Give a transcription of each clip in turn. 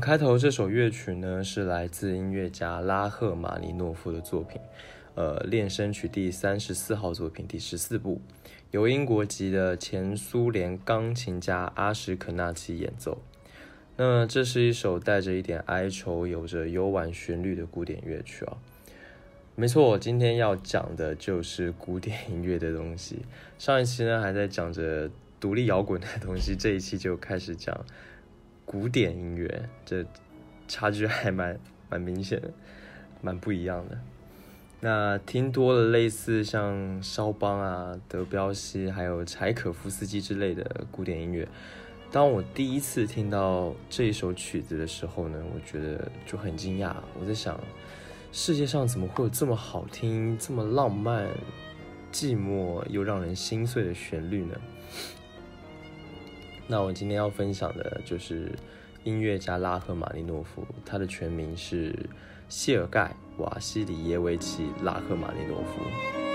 开头这首乐曲呢，是来自音乐家拉赫玛尼诺夫的作品，呃，练声曲第三十四号作品第十四部，由英国籍的前苏联钢琴家阿什肯纳奇演奏。那这是一首带着一点哀愁、有着幽婉旋律的古典乐曲啊。没错，我今天要讲的就是古典音乐的东西。上一期呢还在讲着独立摇滚的东西，这一期就开始讲。古典音乐，这差距还蛮蛮明显的，蛮不一样的。那听多了类似像肖邦啊、德彪西，还有柴可夫斯基之类的古典音乐，当我第一次听到这一首曲子的时候呢，我觉得就很惊讶。我在想，世界上怎么会有这么好听、这么浪漫、寂寞又让人心碎的旋律呢？那我今天要分享的就是音乐家拉赫玛尼诺夫，他的全名是谢尔盖·瓦西里耶维奇·拉赫玛尼诺夫。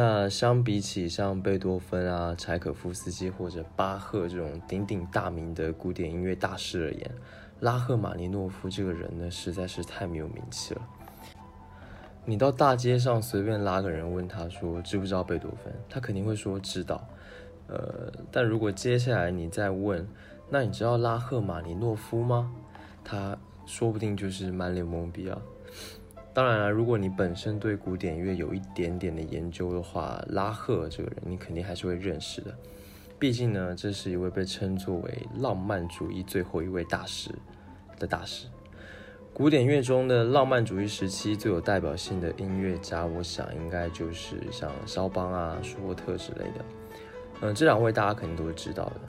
那相比起像贝多芬啊、柴可夫斯基或者巴赫这种鼎鼎大名的古典音乐大师而言，拉赫玛尼诺夫这个人呢，实在是太没有名气了。你到大街上随便拉个人问他说知不知道贝多芬，他肯定会说知道。呃，但如果接下来你再问，那你知道拉赫玛尼诺夫吗？他说不定就是满脸懵逼啊。当然了，如果你本身对古典乐有一点点的研究的话，拉赫这个人你肯定还是会认识的。毕竟呢，这是一位被称作为浪漫主义最后一位大师的大师。古典乐中的浪漫主义时期最有代表性的音乐家，我想应该就是像肖邦啊、舒伯特之类的。嗯，这两位大家肯定都是知道的。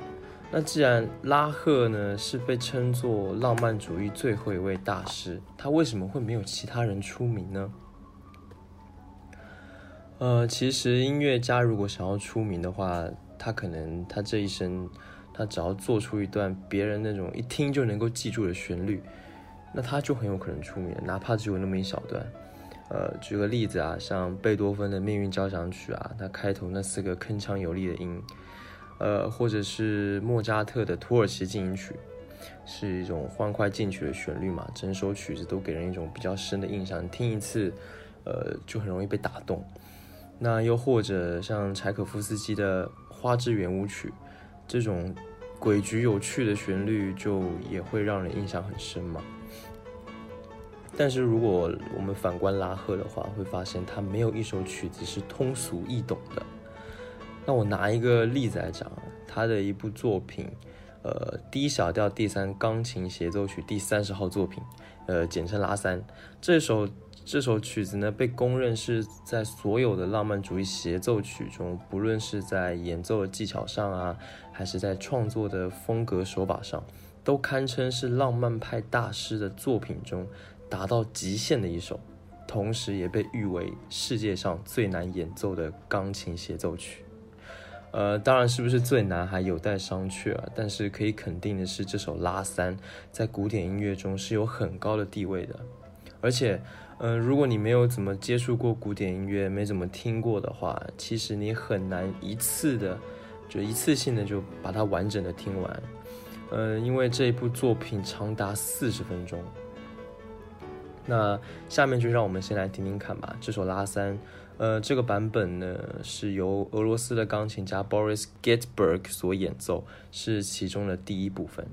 那既然拉赫呢是被称作浪漫主义最后一位大师，他为什么会没有其他人出名呢？呃，其实音乐家如果想要出名的话，他可能他这一生，他只要做出一段别人那种一听就能够记住的旋律，那他就很有可能出名，哪怕只有那么一小段。呃，举个例子啊，像贝多芬的《命运交响曲》啊，他开头那四个铿锵有力的音，呃，或者是莫扎特的《土耳其进行曲》，是一种欢快进取的旋律嘛，整首曲子都给人一种比较深的印象，听一次，呃，就很容易被打动。那又或者像柴可夫斯基的《花之圆舞曲》，这种诡谲有趣的旋律，就也会让人印象很深嘛。但是如果我们反观拉赫的话，会发现他没有一首曲子是通俗易懂的。那我拿一个例子来讲，他的一部作品，呃，D 小调第三钢琴协奏曲第三十号作品，呃，简称拉三。这首这首曲子呢，被公认是在所有的浪漫主义协奏曲中，不论是在演奏的技巧上啊，还是在创作的风格手法上，都堪称是浪漫派大师的作品中。达到极限的一首，同时也被誉为世界上最难演奏的钢琴协奏曲。呃，当然是不是最难还有待商榷啊。但是可以肯定的是，这首拉三在古典音乐中是有很高的地位的。而且，嗯，如果你没有怎么接触过古典音乐，没怎么听过的话，其实你很难一次的就一次性的就把它完整的听完。嗯，因为这一部作品长达四十分钟。那下面就让我们先来听听看吧。这首拉三，呃，这个版本呢是由俄罗斯的钢琴家 Boris Getberg 所演奏，是其中的第一部分。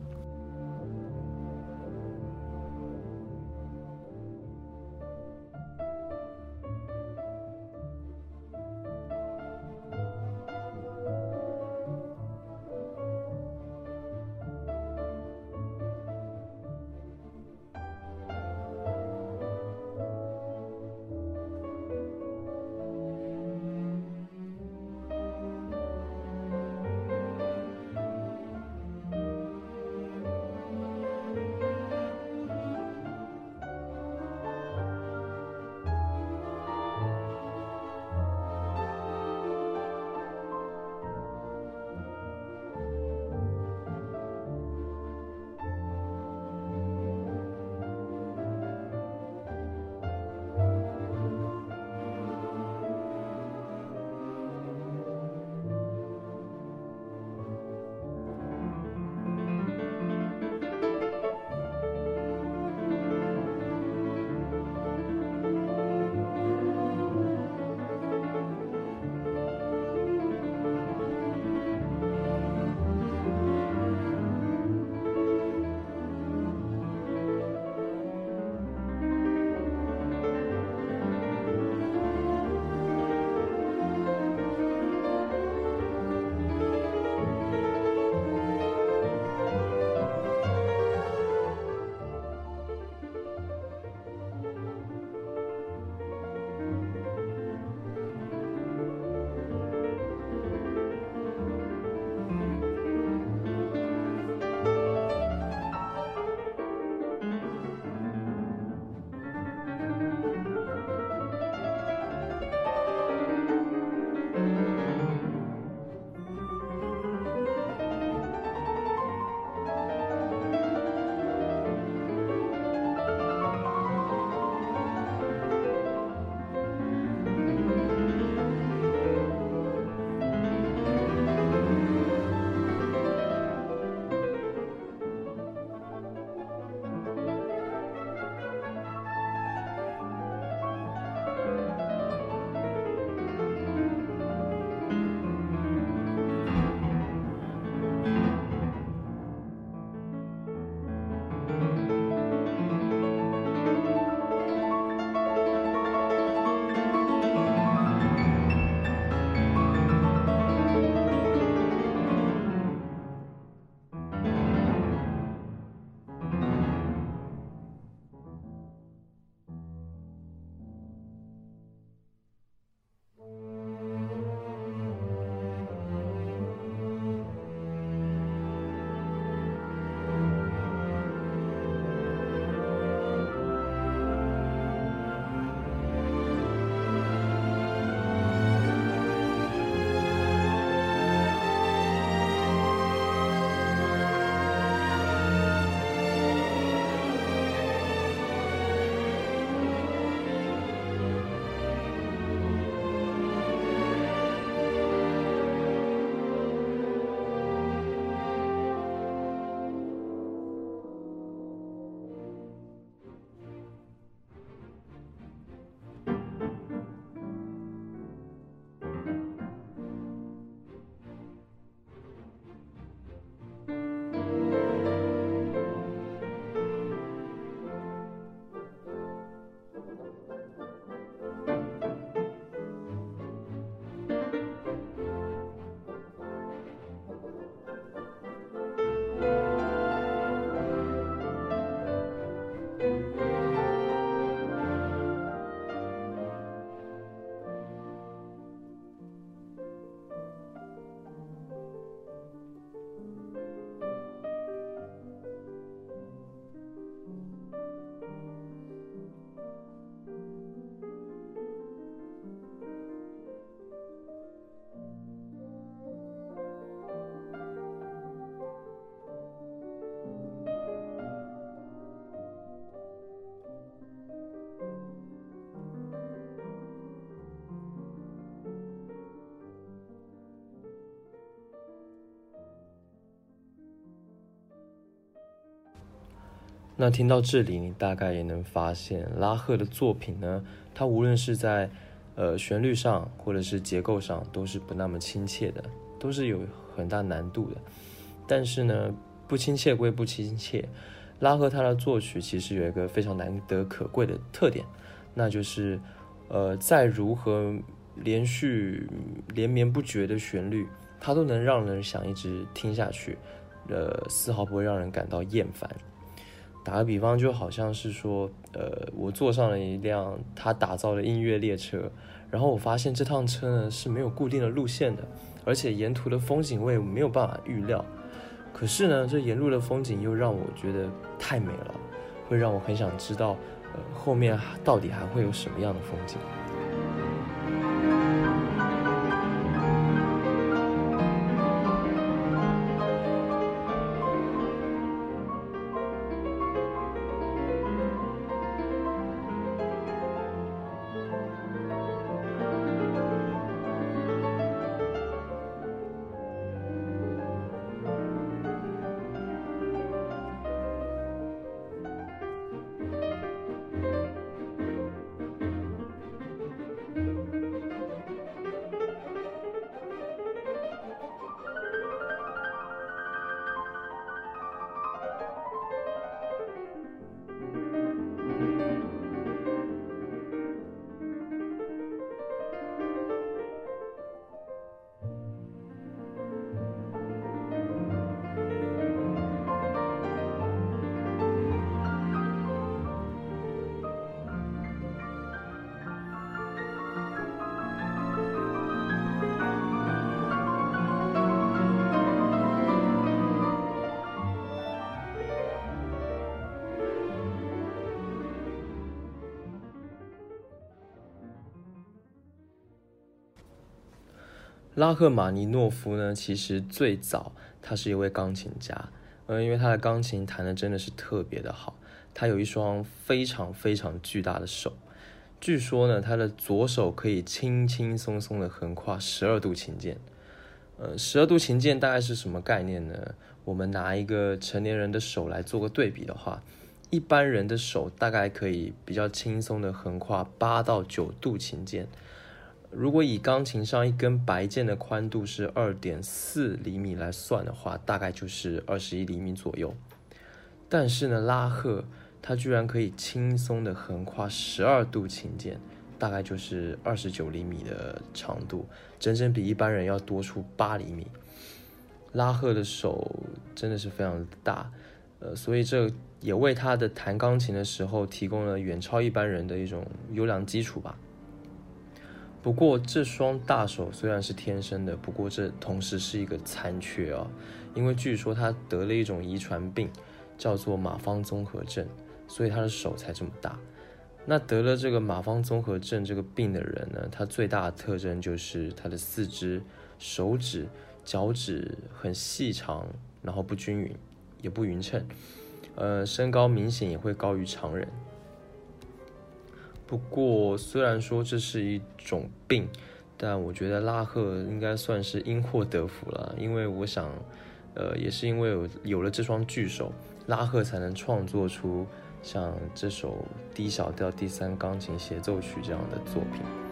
那听到这里，你大概也能发现，拉赫的作品呢，它无论是在呃旋律上，或者是结构上，都是不那么亲切的，都是有很大难度的。但是呢，不亲切归不亲切，拉赫他的作曲其实有一个非常难得可贵的特点，那就是，呃，在如何连续连绵不绝的旋律，它都能让人想一直听下去，呃，丝毫不会让人感到厌烦。打个比方，就好像是说，呃，我坐上了一辆他打造的音乐列车，然后我发现这趟车呢是没有固定的路线的，而且沿途的风景我也没有办法预料。可是呢，这沿路的风景又让我觉得太美了，会让我很想知道，呃，后面到底还会有什么样的风景。拉赫玛尼诺夫呢，其实最早他是一位钢琴家，嗯，因为他的钢琴弹的真的是特别的好，他有一双非常非常巨大的手，据说呢，他的左手可以轻轻松松的横跨十二度琴键，呃，十二度琴键大概是什么概念呢？我们拿一个成年人的手来做个对比的话，一般人的手大概可以比较轻松的横跨八到九度琴键。如果以钢琴上一根白键的宽度是二点四厘米来算的话，大概就是二十一厘米左右。但是呢，拉赫他居然可以轻松的横跨十二度琴键，大概就是二十九厘米的长度，整整比一般人要多出八厘米。拉赫的手真的是非常大，呃，所以这也为他的弹钢琴的时候提供了远超一般人的一种优良基础吧。不过这双大手虽然是天生的，不过这同时是一个残缺啊，因为据说他得了一种遗传病，叫做马方综合症，所以他的手才这么大。那得了这个马方综合症这个病的人呢，他最大的特征就是他的四肢、手指、脚趾很细长，然后不均匀，也不匀称，呃，身高明显也会高于常人。不过，虽然说这是一种病，但我觉得拉赫应该算是因祸得福了，因为我想，呃，也是因为有有了这双巨手，拉赫才能创作出像这首 D 小调第三钢琴协奏曲这样的作品。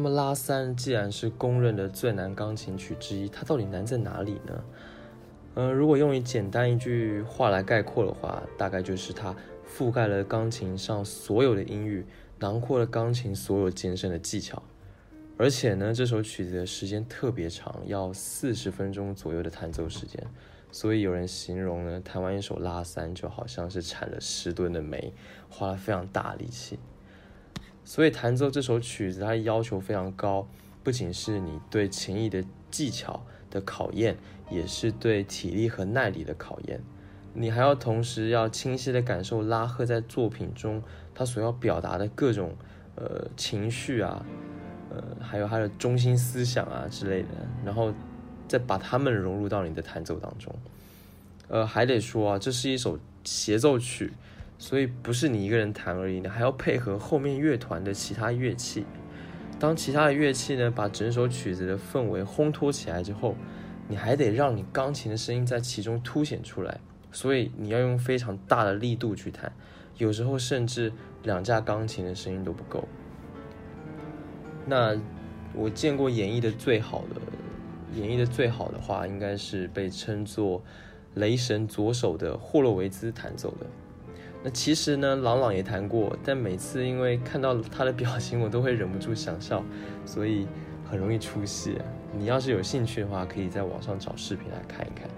那么拉三既然是公认的最难钢琴曲之一，它到底难在哪里呢？呃，如果用一简单一句话来概括的话，大概就是它覆盖了钢琴上所有的音域，囊括了钢琴所有艰深的技巧。而且呢，这首曲子的时间特别长，要四十分钟左右的弹奏时间。所以有人形容呢，弹完一首拉三就好像是铲了十吨的煤，花了非常大力气。所以弹奏这首曲子，它要求非常高，不仅是你对琴艺的技巧的考验，也是对体力和耐力的考验。你还要同时要清晰的感受拉赫在作品中他所要表达的各种呃情绪啊，呃，还有他的中心思想啊之类的，然后再把它们融入到你的弹奏当中。呃，还得说啊，这是一首协奏曲。所以不是你一个人弹而已，你还要配合后面乐团的其他乐器。当其他的乐器呢把整首曲子的氛围烘托起来之后，你还得让你钢琴的声音在其中凸显出来。所以你要用非常大的力度去弹，有时候甚至两架钢琴的声音都不够。那我见过演绎的最好的，演绎的最好的话，应该是被称作“雷神左手”的霍洛维兹弹奏的。那其实呢，朗朗也弹过，但每次因为看到他的表情，我都会忍不住想笑，所以很容易出戏。你要是有兴趣的话，可以在网上找视频来看一看。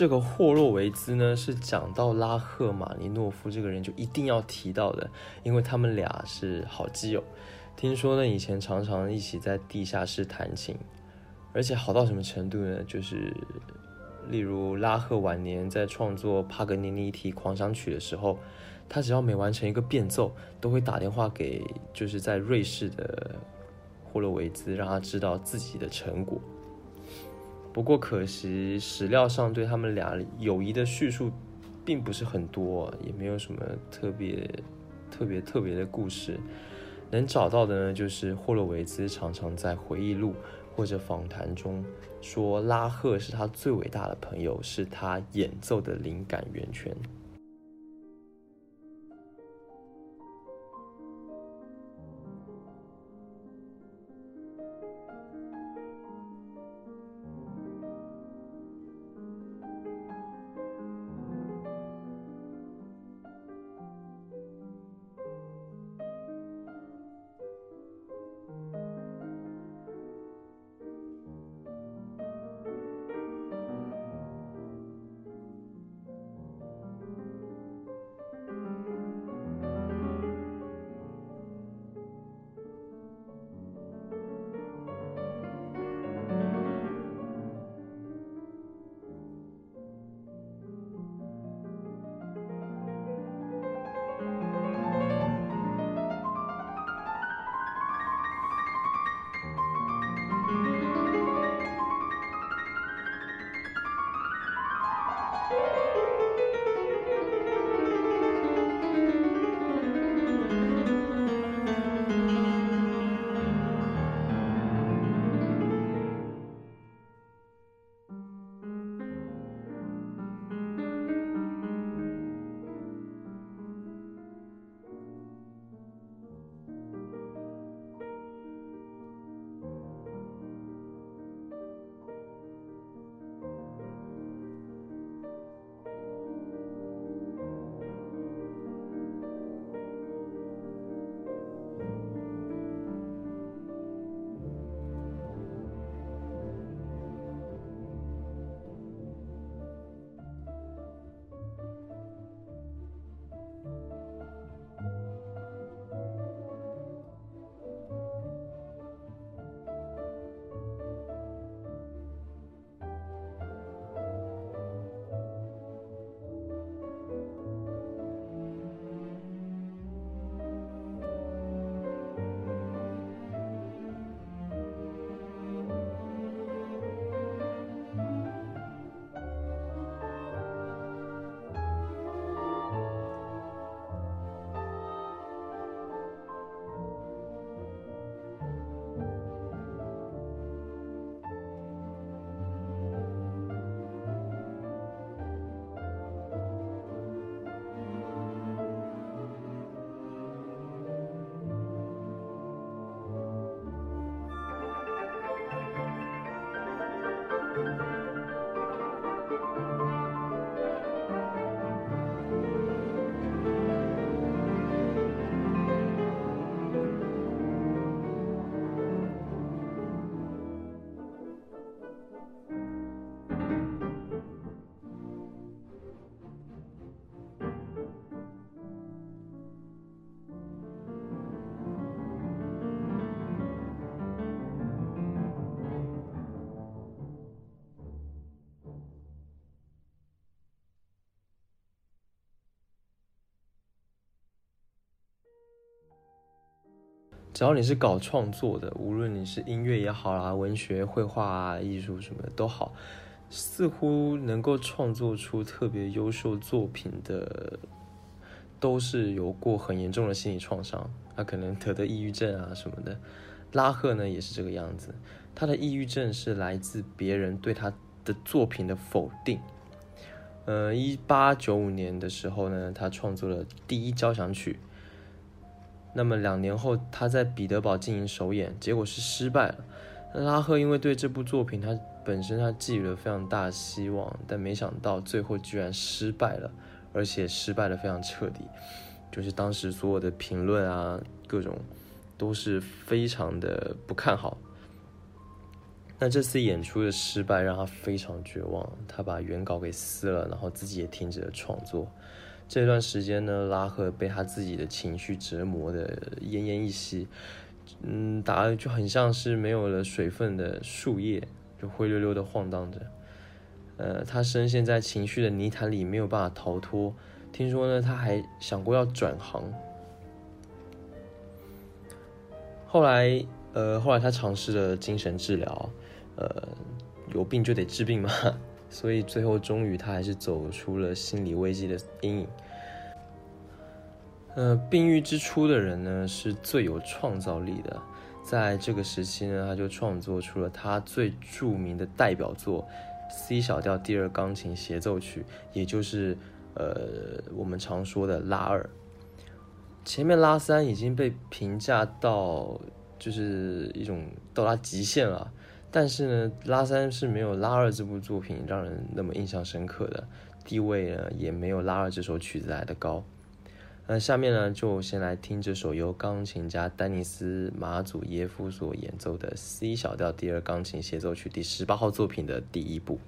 这个霍洛维兹呢，是讲到拉赫玛尼诺夫这个人就一定要提到的，因为他们俩是好基友。听说呢，以前常常一起在地下室弹琴，而且好到什么程度呢？就是例如拉赫晚年在创作帕格尼尼提狂想曲的时候，他只要每完成一个变奏，都会打电话给就是在瑞士的霍洛维兹，让他知道自己的成果。不过可惜，史料上对他们俩友谊的叙述并不是很多，也没有什么特别、特别、特别的故事。能找到的呢，就是霍洛维兹常常在回忆录或者访谈中说，拉赫是他最伟大的朋友，是他演奏的灵感源泉。只要你是搞创作的，无论你是音乐也好啦，文学、绘画啊、艺术什么的都好，似乎能够创作出特别优秀作品的，都是有过很严重的心理创伤，他可能得的抑郁症啊什么的。拉赫呢也是这个样子，他的抑郁症是来自别人对他的作品的否定。呃，一八九五年的时候呢，他创作了第一交响曲。那么两年后，他在彼得堡进行首演，结果是失败了。拉赫因为对这部作品，他本身他寄予了非常大的希望，但没想到最后居然失败了，而且失败的非常彻底。就是当时所有的评论啊，各种都是非常的不看好。那这次演出的失败让他非常绝望，他把原稿给撕了，然后自己也停止了创作。这段时间呢，拉赫被他自己的情绪折磨的奄奄一息，嗯，打的就很像是没有了水分的树叶，就灰溜溜的晃荡着。呃，他深陷在情绪的泥潭里，没有办法逃脱。听说呢，他还想过要转行。后来，呃，后来他尝试了精神治疗，呃，有病就得治病嘛。所以最后，终于他还是走出了心理危机的阴影。呃，病愈之初的人呢，是最有创造力的。在这个时期呢，他就创作出了他最著名的代表作 C 小调第二钢琴协奏曲，也就是呃我们常说的拉二。前面拉三已经被评价到就是一种到达极限了。但是呢，拉三是没有拉二这部作品让人那么印象深刻的，地位呢也没有拉二这首曲子来的高。那下面呢，就先来听这首由钢琴家丹尼斯马祖耶夫所演奏的 C 小调第二钢琴协奏曲第十八号作品的第一部。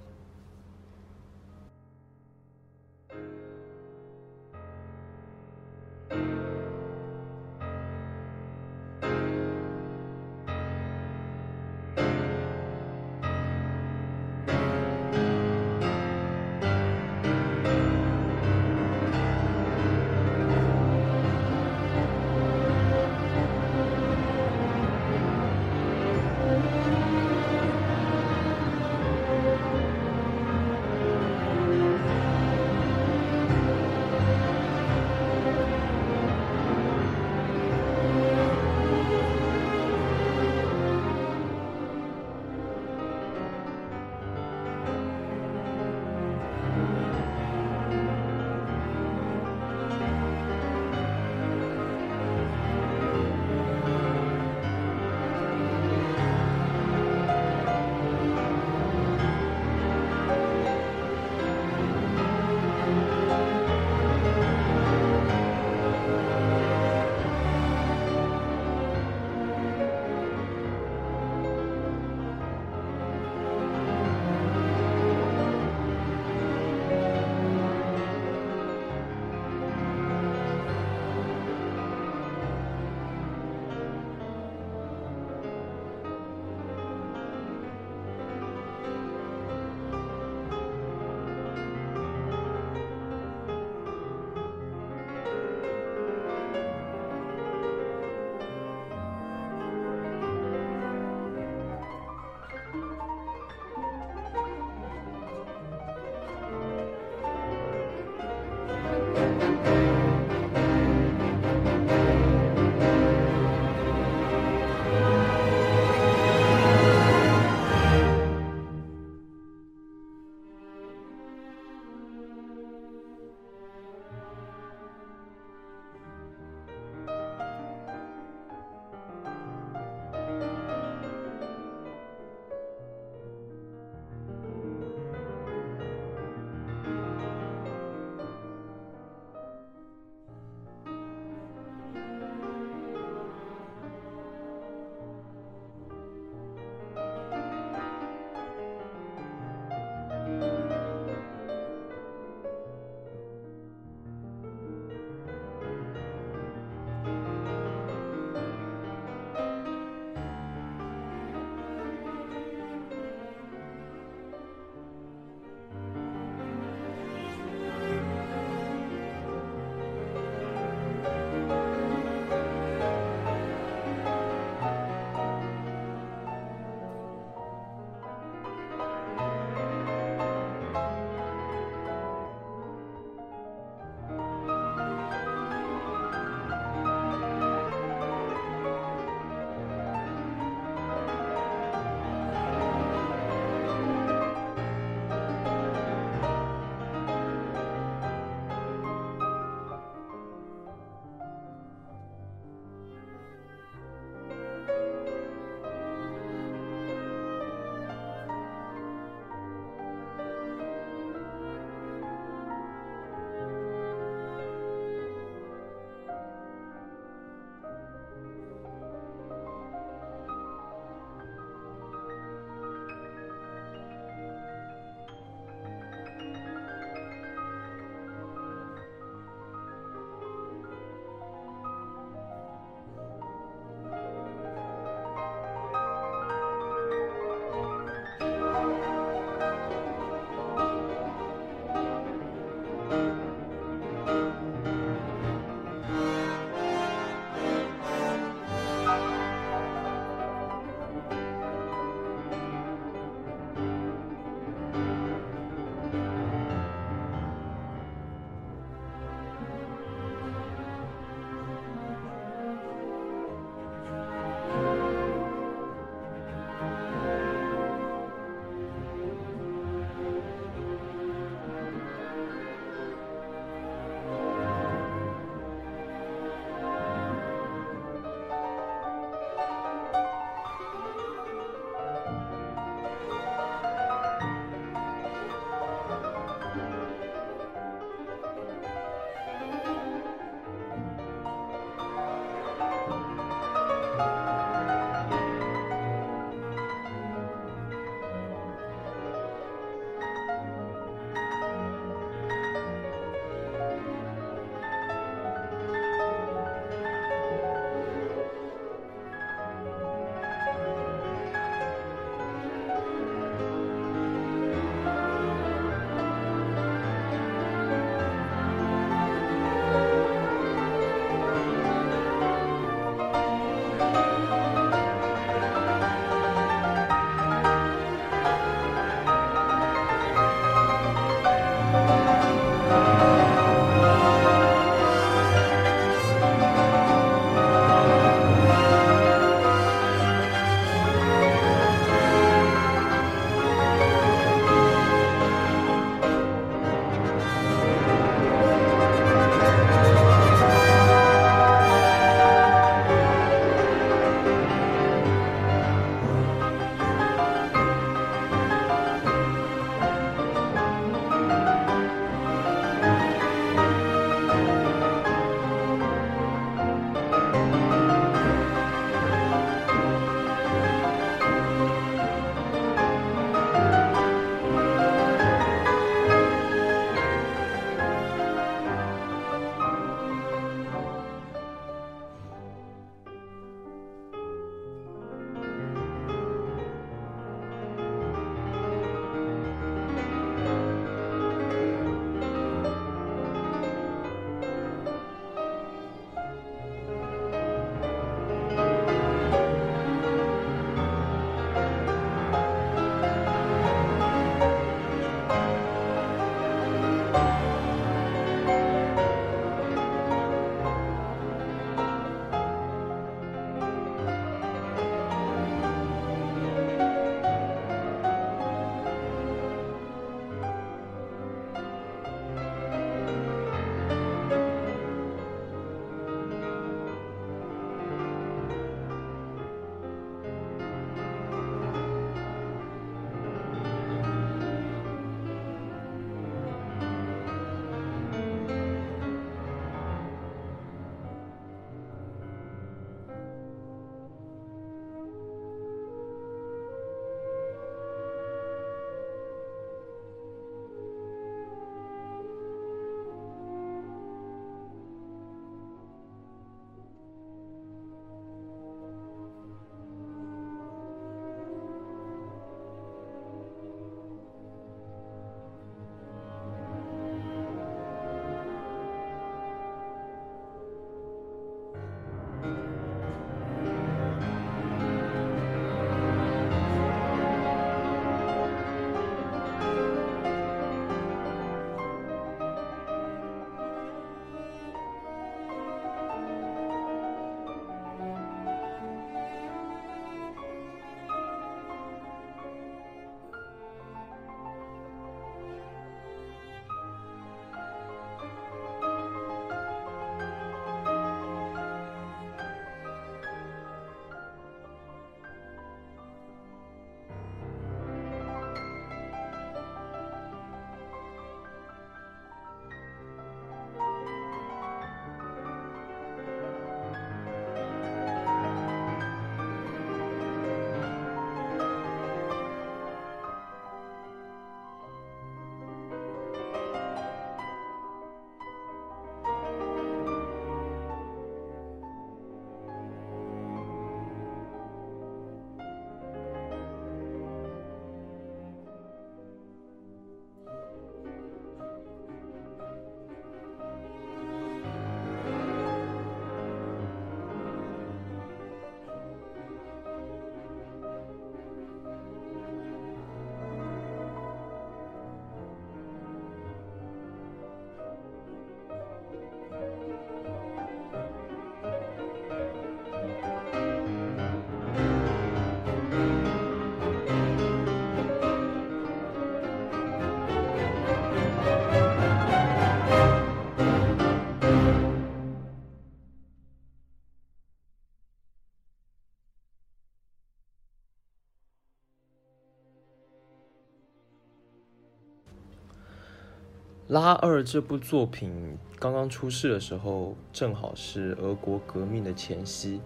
拉二这部作品刚刚出世的时候，正好是俄国革命的前夕。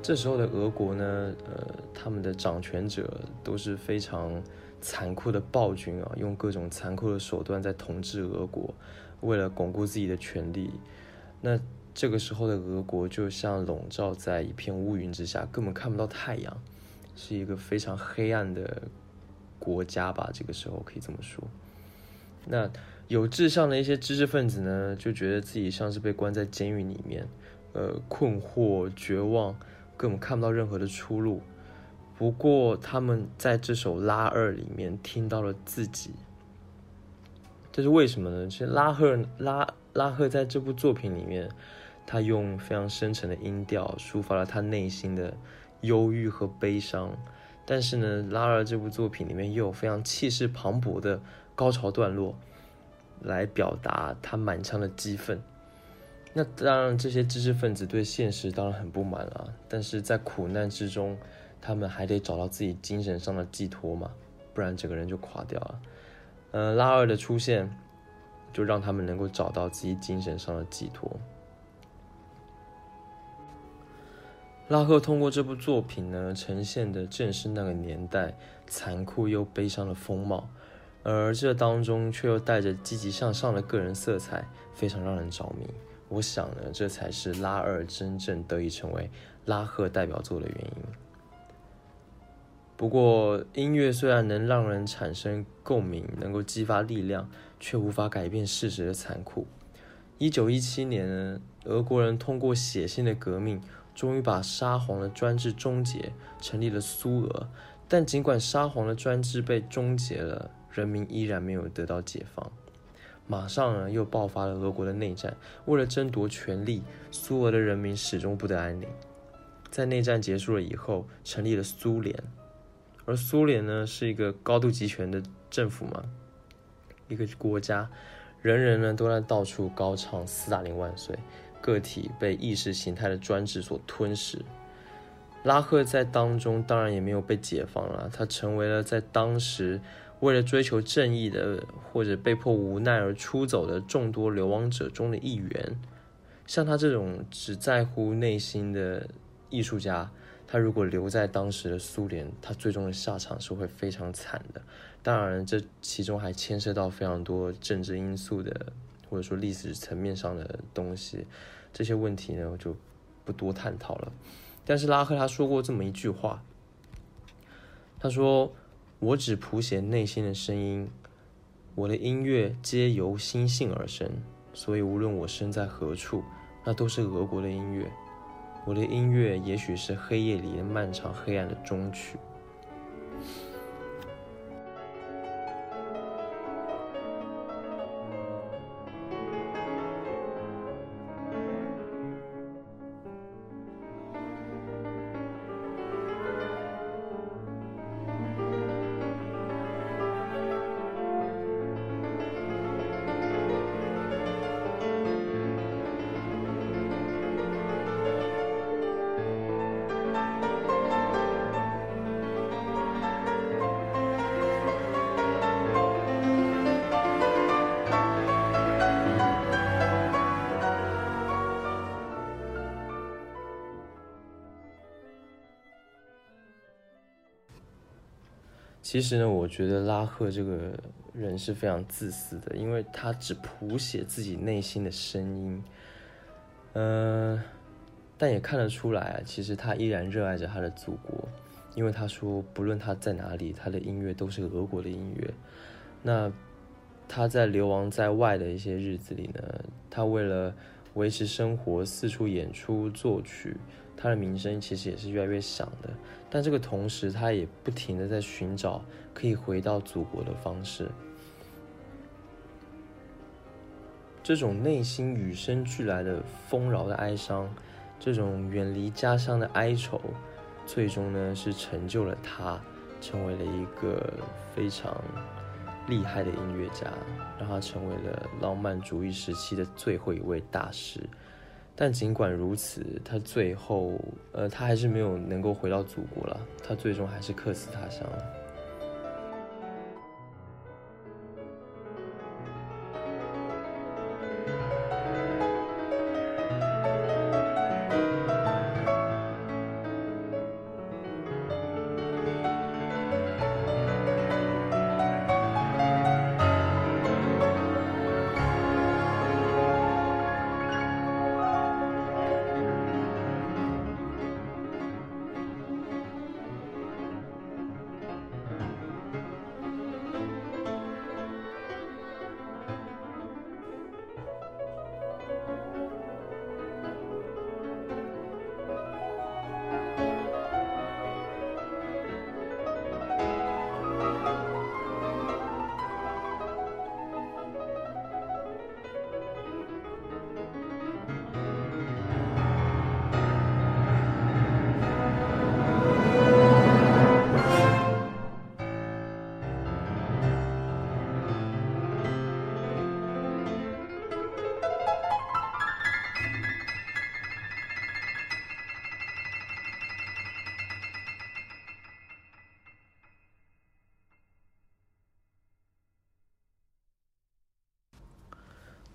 这时候的俄国呢，呃，他们的掌权者都是非常残酷的暴君啊，用各种残酷的手段在统治俄国，为了巩固自己的权利。那这个时候的俄国就像笼罩在一片乌云之下，根本看不到太阳，是一个非常黑暗的国家吧？这个时候可以这么说。那。有志向的一些知识分子呢，就觉得自己像是被关在监狱里面，呃，困惑、绝望，根本看不到任何的出路。不过，他们在这首《拉二》里面听到了自己，这是为什么呢？其实拉赫拉拉赫在这部作品里面，他用非常深沉的音调抒发了他内心的忧郁和悲伤。但是呢，《拉二》这部作品里面又有非常气势磅礴的高潮段落。来表达他满腔的激愤。那当然，这些知识分子对现实当然很不满了，但是在苦难之中，他们还得找到自己精神上的寄托嘛，不然整个人就垮掉了。呃，拉二的出现，就让他们能够找到自己精神上的寄托。拉赫通过这部作品呢，呈现的正是那个年代残酷又悲伤的风貌。而这当中却又带着积极向上的个人色彩，非常让人着迷。我想呢，这才是拉二真正得以成为拉赫代表作的原因。不过，音乐虽然能让人产生共鸣，能够激发力量，却无法改变事实的残酷。一九一七年，俄国人通过血腥的革命，终于把沙皇的专制终结，成立了苏俄。但尽管沙皇的专制被终结了，人民依然没有得到解放，马上呢又爆发了俄国的内战。为了争夺权力，苏俄的人民始终不得安宁。在内战结束了以后，成立了苏联，而苏联呢是一个高度集权的政府嘛，一个国家，人人呢都在到处高唱斯大林万岁，个体被意识形态的专制所吞噬。拉赫在当中当然也没有被解放了，他成为了在当时。为了追求正义的，或者被迫无奈而出走的众多流亡者中的一员，像他这种只在乎内心的艺术家，他如果留在当时的苏联，他最终的下场是会非常惨的。当然，这其中还牵涉到非常多政治因素的，或者说历史层面上的东西。这些问题呢，我就不多探讨了。但是拉赫他说过这么一句话，他说。我只谱写内心的声音，我的音乐皆由心性而生，所以无论我身在何处，那都是俄国的音乐。我的音乐也许是黑夜里的漫长黑暗的终曲。其实呢，我觉得拉赫这个人是非常自私的，因为他只谱写自己内心的声音，嗯，但也看得出来，其实他依然热爱着他的祖国，因为他说，不论他在哪里，他的音乐都是俄国的音乐。那他在流亡在外的一些日子里呢，他为了维持生活，四处演出作曲。他的名声其实也是越来越响的，但这个同时，他也不停的在寻找可以回到祖国的方式。这种内心与生俱来的丰饶的哀伤，这种远离家乡的哀愁，最终呢是成就了他，成为了一个非常厉害的音乐家，让他成为了浪漫主义时期的最后一位大师。但尽管如此，他最后，呃，他还是没有能够回到祖国了。他最终还是客死他乡了。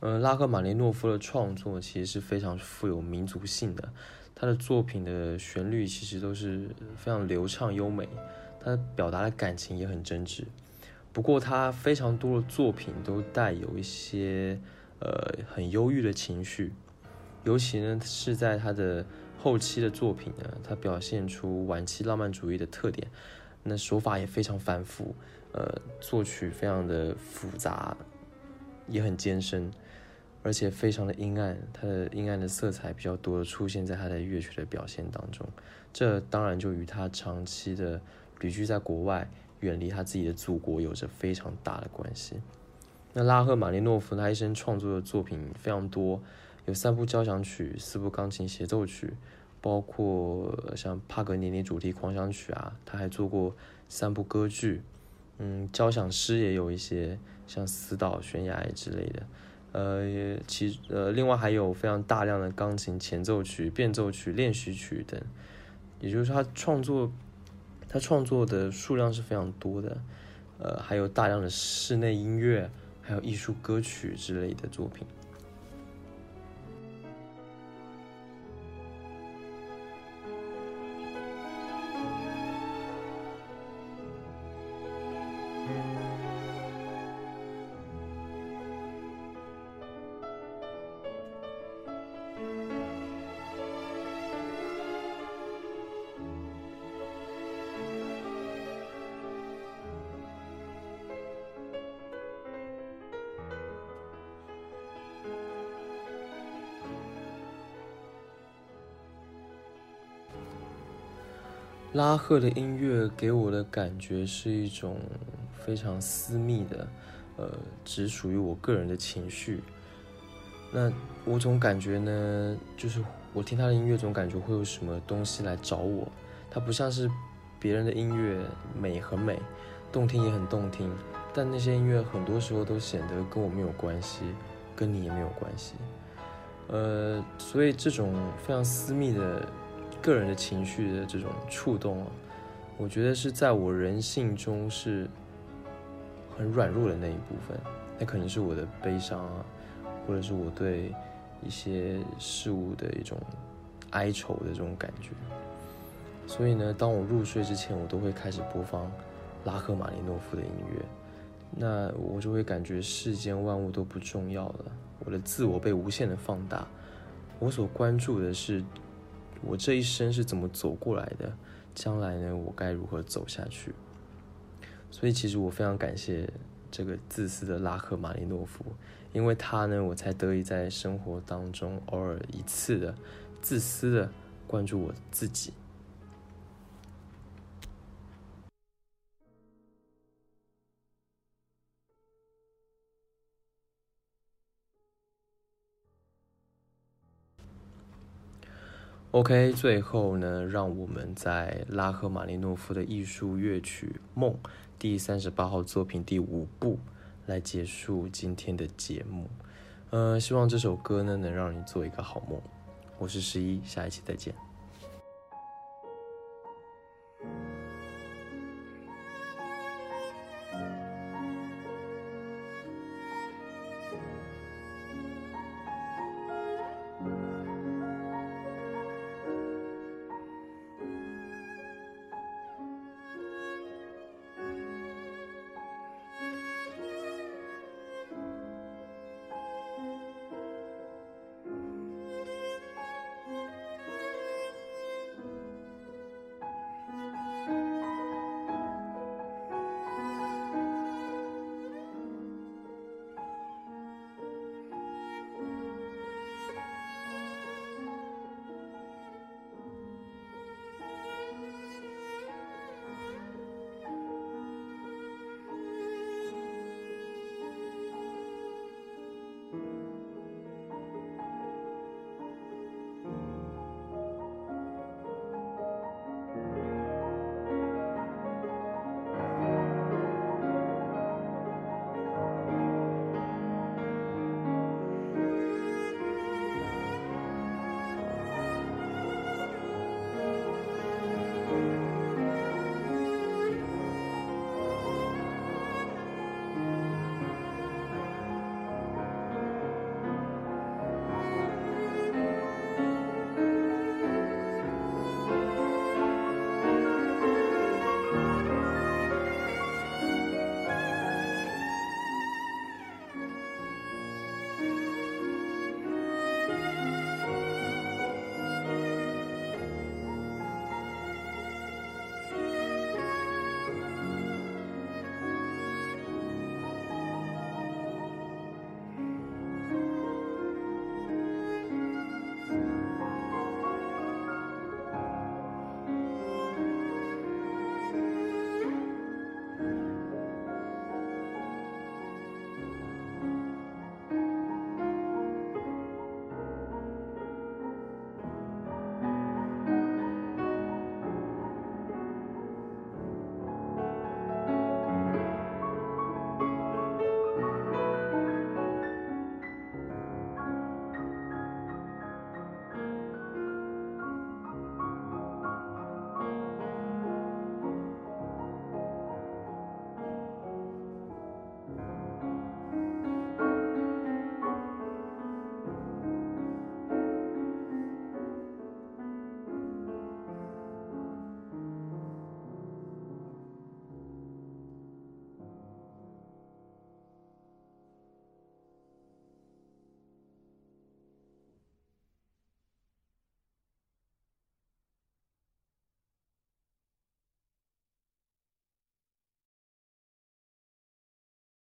嗯，拉赫玛尼诺夫的创作其实是非常富有民族性的，他的作品的旋律其实都是非常流畅优美，他表达的感情也很真挚。不过，他非常多的作品都带有一些呃很忧郁的情绪，尤其呢是在他的后期的作品呢，他表现出晚期浪漫主义的特点，那手法也非常繁复，呃，作曲非常的复杂，也很艰深。而且非常的阴暗，它的阴暗的色彩比较多的出现在他的乐曲的表现当中，这当然就与他长期的旅居在国外，远离他自己的祖国有着非常大的关系。那拉赫玛尼诺夫他一生创作的作品非常多，有三部交响曲、四部钢琴协奏曲，包括像帕格尼尼主题狂想曲啊，他还做过三部歌剧，嗯，交响诗也有一些，像死岛悬崖之类的。呃，其呃，另外还有非常大量的钢琴前奏曲、变奏曲、练习曲等，也就是他创作，他创作的数量是非常多的。呃，还有大量的室内音乐，还有艺术歌曲之类的作品。巴赫的音乐给我的感觉是一种非常私密的，呃，只属于我个人的情绪。那我总感觉呢，就是我听他的音乐，总感觉会有什么东西来找我。它不像是别人的音乐，美很美，动听也很动听，但那些音乐很多时候都显得跟我没有关系，跟你也没有关系。呃，所以这种非常私密的。个人的情绪的这种触动啊，我觉得是在我人性中是很软弱的那一部分。那可能是我的悲伤啊，或者是我对一些事物的一种哀愁的这种感觉。所以呢，当我入睡之前，我都会开始播放拉赫玛尼诺夫的音乐，那我就会感觉世间万物都不重要了，我的自我被无限的放大，我所关注的是。我这一生是怎么走过来的？将来呢？我该如何走下去？所以，其实我非常感谢这个自私的拉赫马尼诺夫，因为他呢，我才得以在生活当中偶尔一次的自私的关注我自己。OK，最后呢，让我们在拉赫玛尼诺夫的艺术乐曲《梦》第三十八号作品第五部来结束今天的节目。嗯，希望这首歌呢能让你做一个好梦。我是十一，下一期再见。